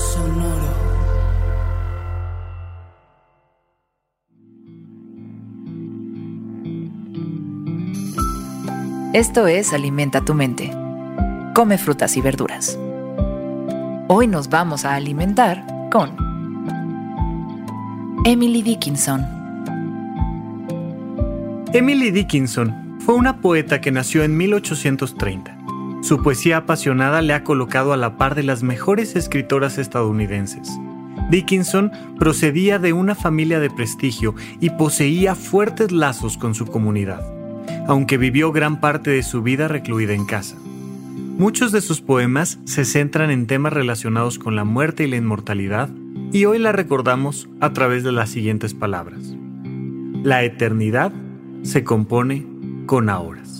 Sonoro. Esto es Alimenta tu mente. Come frutas y verduras. Hoy nos vamos a alimentar con Emily Dickinson. Emily Dickinson fue una poeta que nació en 1830. Su poesía apasionada le ha colocado a la par de las mejores escritoras estadounidenses. Dickinson procedía de una familia de prestigio y poseía fuertes lazos con su comunidad, aunque vivió gran parte de su vida recluida en casa. Muchos de sus poemas se centran en temas relacionados con la muerte y la inmortalidad, y hoy la recordamos a través de las siguientes palabras. La eternidad se compone con horas.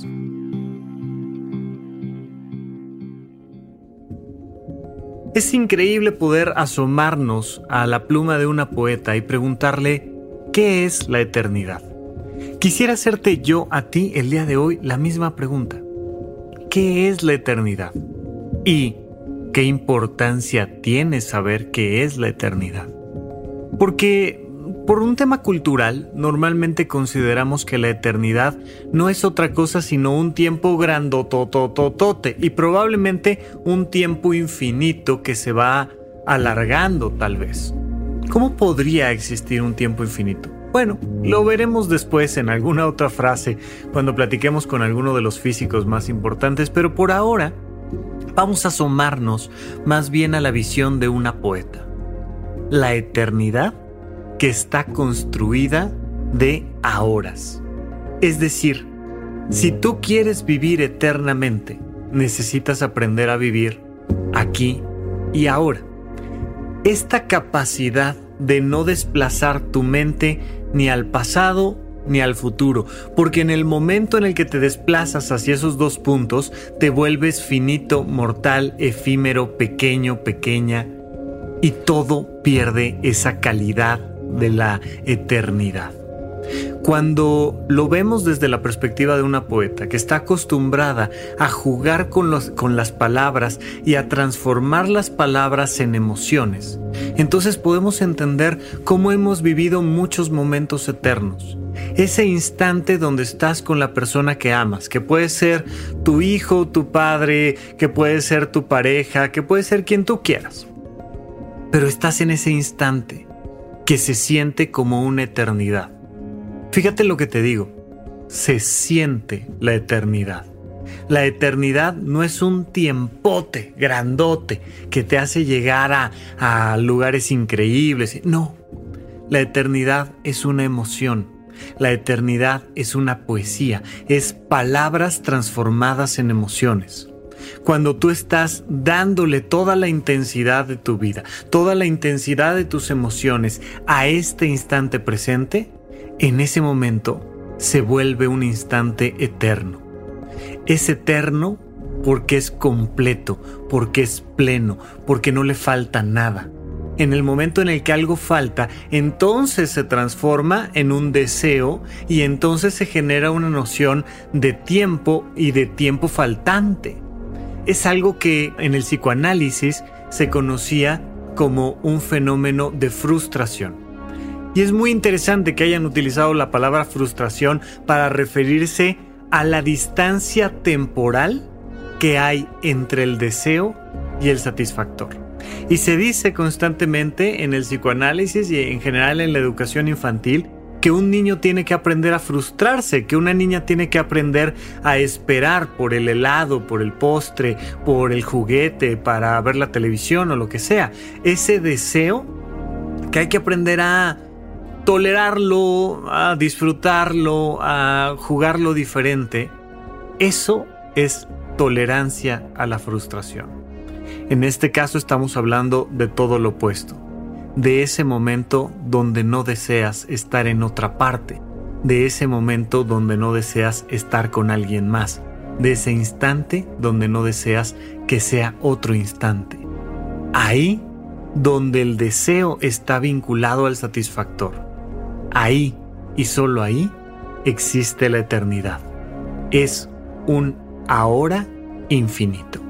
Es increíble poder asomarnos a la pluma de una poeta y preguntarle, ¿qué es la eternidad? Quisiera hacerte yo a ti el día de hoy la misma pregunta. ¿Qué es la eternidad? ¿Y qué importancia tiene saber qué es la eternidad? Porque por un tema cultural, normalmente consideramos que la eternidad no es otra cosa sino un tiempo grandotototote y probablemente un tiempo infinito que se va alargando tal vez. ¿Cómo podría existir un tiempo infinito? Bueno, lo veremos después en alguna otra frase cuando platiquemos con alguno de los físicos más importantes, pero por ahora vamos a asomarnos más bien a la visión de una poeta. La eternidad que está construida de ahoras. Es decir, si tú quieres vivir eternamente, necesitas aprender a vivir aquí y ahora. Esta capacidad de no desplazar tu mente ni al pasado ni al futuro, porque en el momento en el que te desplazas hacia esos dos puntos, te vuelves finito, mortal, efímero, pequeño, pequeña, y todo pierde esa calidad de la eternidad. Cuando lo vemos desde la perspectiva de una poeta que está acostumbrada a jugar con, los, con las palabras y a transformar las palabras en emociones, entonces podemos entender cómo hemos vivido muchos momentos eternos. Ese instante donde estás con la persona que amas, que puede ser tu hijo, tu padre, que puede ser tu pareja, que puede ser quien tú quieras. Pero estás en ese instante que se siente como una eternidad. Fíjate lo que te digo, se siente la eternidad. La eternidad no es un tiempote grandote que te hace llegar a, a, lugares increíbles. No, la eternidad es una emoción. La eternidad es una poesía, es palabras transformadas en emociones cuando tú estás dándole toda la intensidad de tu vida, toda la intensidad de tus emociones a este instante presente, en ese momento se vuelve un instante eterno. Es eterno porque es completo, porque es pleno, porque no le falta nada. En el momento en el que algo falta, entonces se transforma en un deseo y entonces se genera una noción de tiempo y de tiempo faltante es algo que en el psicoanálisis se conocía como un fenómeno de frustración. Y es muy interesante que hayan utilizado la palabra frustración para referirse a la distancia temporal que hay entre el deseo y el satisfactor. Y se dice constantemente en el psicoanálisis y en general en la educación infantil que un niño tiene que aprender a frustrarse, que una niña tiene que aprender a esperar por el helado, por el postre, por el juguete, para ver la televisión o lo que sea. Ese deseo que hay que aprender a tolerarlo, a disfrutarlo, a jugarlo diferente, eso es tolerancia a la frustración. En este caso estamos hablando de todo lo opuesto, de ese momento donde no deseas estar en otra parte, de ese momento donde no deseas estar con alguien más, de ese instante donde no deseas que sea otro instante. Ahí donde el deseo está vinculado al satisfactor. Ahí y solo ahí existe la eternidad. Es un ahora infinito.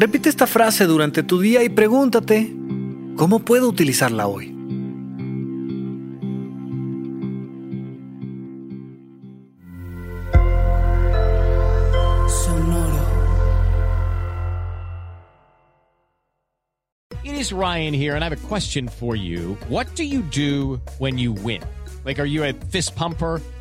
Repite esta frase durante tu día y pregúntate, ¿cómo puedo utilizarla hoy? Sonoro. It is Ryan here, and I have a question for you. What do you do when you win? Like, are you a fist pumper?